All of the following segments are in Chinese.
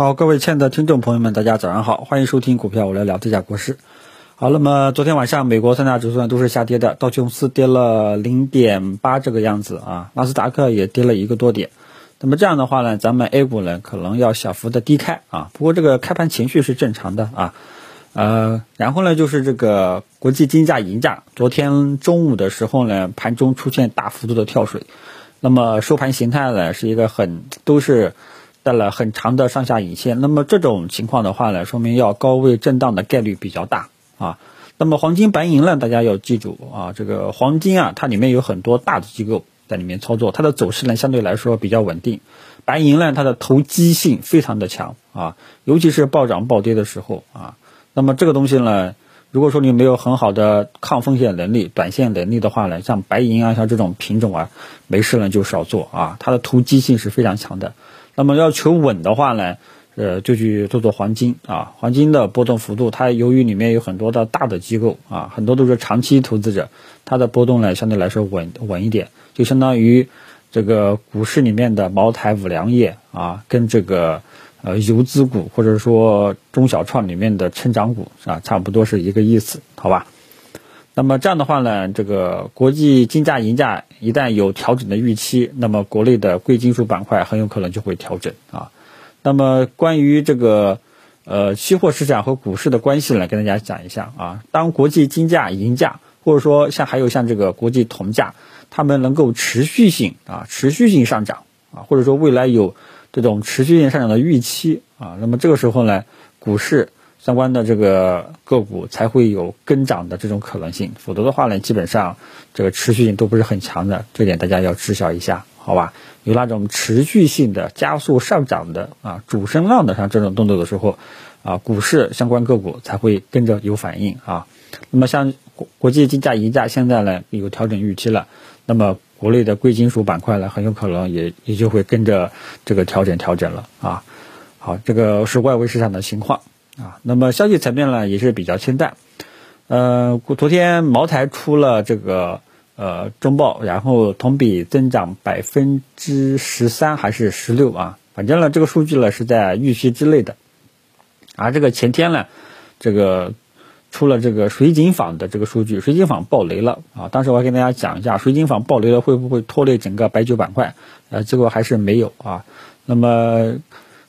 好，各位亲爱的听众朋友们，大家早上好，欢迎收听股票我来聊这家国师。好，那么昨天晚上美国三大指数呢都是下跌的，道琼斯跌了零点八这个样子啊，纳斯达克也跌了一个多点。那么这样的话呢，咱们 A 股呢可能要小幅的低开啊，不过这个开盘情绪是正常的啊。呃，然后呢就是这个国际金价银价，昨天中午的时候呢，盘中出现大幅度的跳水，那么收盘形态呢是一个很都是。带了很长的上下影线，那么这种情况的话呢，说明要高位震荡的概率比较大啊。那么黄金白银呢，大家要记住啊，这个黄金啊，它里面有很多大的机构在里面操作，它的走势呢相对来说比较稳定。白银呢，它的投机性非常的强啊，尤其是暴涨暴跌的时候啊。那么这个东西呢，如果说你没有很好的抗风险能力、短线能力的话呢，像白银啊，像这种品种啊，没事呢就少做啊，它的投机性是非常强的。那么要求稳的话呢，呃，就去做做黄金啊。黄金的波动幅度，它由于里面有很多的大的机构啊，很多都是长期投资者，它的波动呢相对来说稳稳一点，就相当于这个股市里面的茅台、五粮液啊，跟这个呃游资股或者说中小创里面的成长股啊，差不多是一个意思，好吧？那么这样的话呢，这个国际金价银价一旦有调整的预期，那么国内的贵金属板块很有可能就会调整啊。那么关于这个呃期货市场和股市的关系呢，跟大家讲一下啊。当国际金价银价或者说像还有像这个国际铜价，它们能够持续性啊持续性上涨啊，或者说未来有这种持续性上涨的预期啊，那么这个时候呢，股市。相关的这个个股才会有跟涨的这种可能性，否则的话呢，基本上这个持续性都不是很强的，这点大家要知晓一下，好吧？有那种持续性的加速上涨的啊，主升浪的像这种动作的时候，啊，股市相关个股才会跟着有反应啊。那么像国国际金价银价现在呢有调整预期了，那么国内的贵金属板块呢很有可能也也就会跟着这个调整调整了啊。好，这个是外围市场的情况。啊，那么消息层面呢也是比较清淡，呃，昨天茅台出了这个呃中报，然后同比增长百分之十三还是十六啊，反正呢这个数据呢是在预期之内的，而这个前天呢，这个出了这个水井坊的这个数据，水井坊爆雷了啊，当时我还跟大家讲一下，水井坊爆雷了会不会拖累整个白酒板块，呃，结果还是没有啊，那么。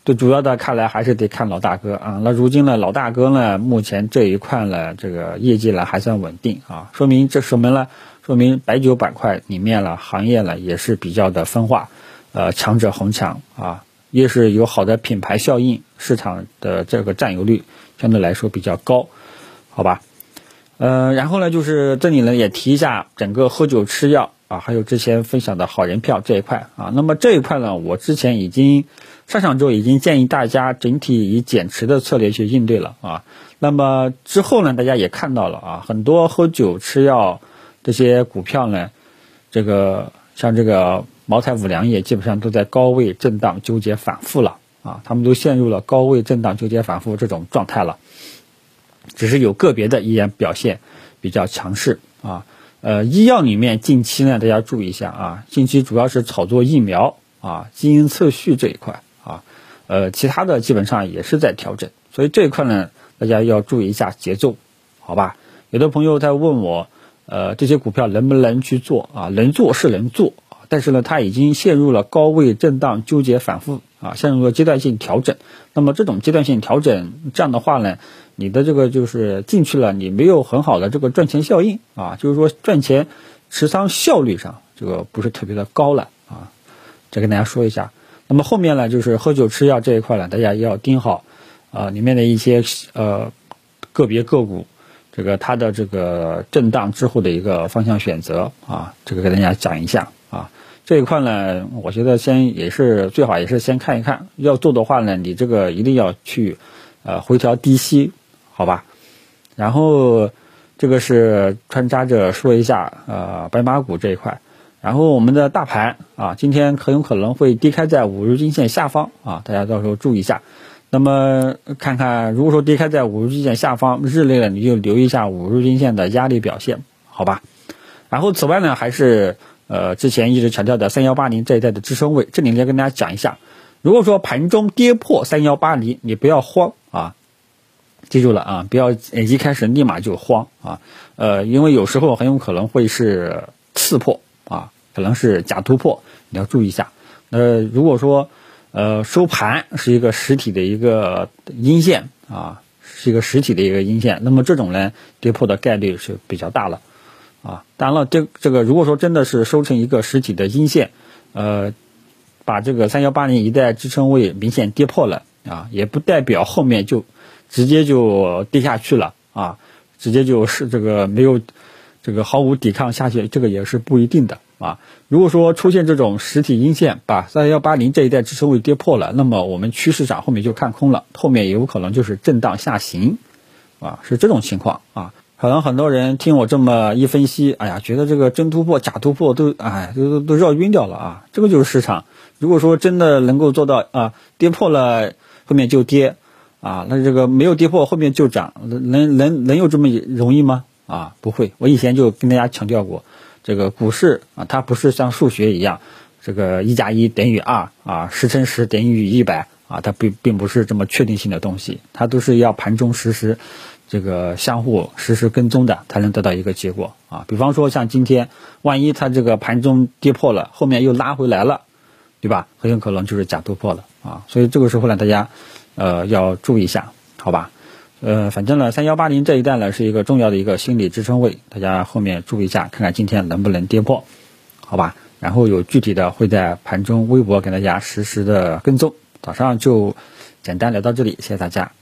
最主要的看来还是得看老大哥啊。那如今呢，老大哥呢，目前这一块呢，这个业绩呢还算稳定啊，说明这什么呢？说明白酒板块里面呢，行业呢也是比较的分化，呃，强者恒强啊，也是有好的品牌效应，市场的这个占有率相对来说比较高，好吧？呃，然后呢，就是这里呢也提一下整个喝酒吃药。啊，还有之前分享的好人票这一块啊，那么这一块呢，我之前已经上上周已经建议大家整体以减持的策略去应对了啊。那么之后呢，大家也看到了啊，很多喝酒吃药这些股票呢，这个像这个茅台、五粮液基本上都在高位震荡纠结反复了啊，他们都陷入了高位震荡纠结反复这种状态了，只是有个别的依然表现比较强势啊。呃，医药里面近期呢，大家注意一下啊，近期主要是炒作疫苗啊、基因测序这一块啊，呃，其他的基本上也是在调整，所以这一块呢，大家要注意一下节奏，好吧？有的朋友在问我，呃，这些股票能不能去做啊？能做是能做，但是呢，它已经陷入了高位震荡纠结反复啊，陷入了阶段性调整。那么这种阶段性调整，这样的话呢？你的这个就是进去了，你没有很好的这个赚钱效应啊，就是说赚钱持仓效率上这个不是特别的高了啊，再跟大家说一下。那么后面呢，就是喝酒吃药这一块呢，大家要盯好啊，里面的一些呃个别个股，这个它的这个震荡之后的一个方向选择啊，这个给大家讲一下啊。这一块呢，我觉得先也是最好也是先看一看，要做的话呢，你这个一定要去呃回调低吸。好吧，然后这个是穿插着说一下呃白马股这一块，然后我们的大盘啊，今天很有可能会低开在五日均线下方啊，大家到时候注意一下。那么看看如果说低开在五日均线下方，日内呢你就留意一下五日均线的压力表现，好吧？然后此外呢，还是呃之前一直强调的三幺八零这一带的支撑位，这里要跟大家讲一下，如果说盘中跌破三幺八零，你不要慌啊，记住了啊，不要一开始立马就慌啊，呃，因为有时候很有可能会是刺破啊，可能是假突破，你要注意一下。呃，如果说呃收盘是一个实体的一个阴线啊，是一个实体的一个阴线，那么这种呢跌破的概率是比较大了啊。当然了，这这个如果说真的是收成一个实体的阴线，呃。把这个三幺八零一带支撑位明显跌破了啊，也不代表后面就直接就跌下去了啊，直接就是这个没有这个毫无抵抗下去，这个也是不一定的啊。如果说出现这种实体阴线把三幺八零这一带支撑位跌破了，那么我们趋势上后面就看空了，后面也有可能就是震荡下行啊，是这种情况啊。可能很多人听我这么一分析，哎呀，觉得这个真突破、假突破都哎都都都绕晕掉了啊，这个就是市场。如果说真的能够做到啊，跌破了后面就跌，啊，那这个没有跌破后面就涨，能能能有这么容易吗？啊，不会。我以前就跟大家强调过，这个股市啊，它不是像数学一样，这个一加一等于二啊，十乘十等于一百啊，它并并不是这么确定性的东西，它都是要盘中实时这个相互实时跟踪的，才能得到一个结果啊。比方说像今天，万一它这个盘中跌破了，后面又拉回来了。对吧？很有可能就是假突破了啊，所以这个时候呢，大家呃要注意一下，好吧？呃，反正呢，三幺八零这一带呢是一个重要的一个心理支撑位，大家后面注意一下，看看今天能不能跌破，好吧？然后有具体的会在盘中微博给大家实时的跟踪。早上就简单聊到这里，谢谢大家。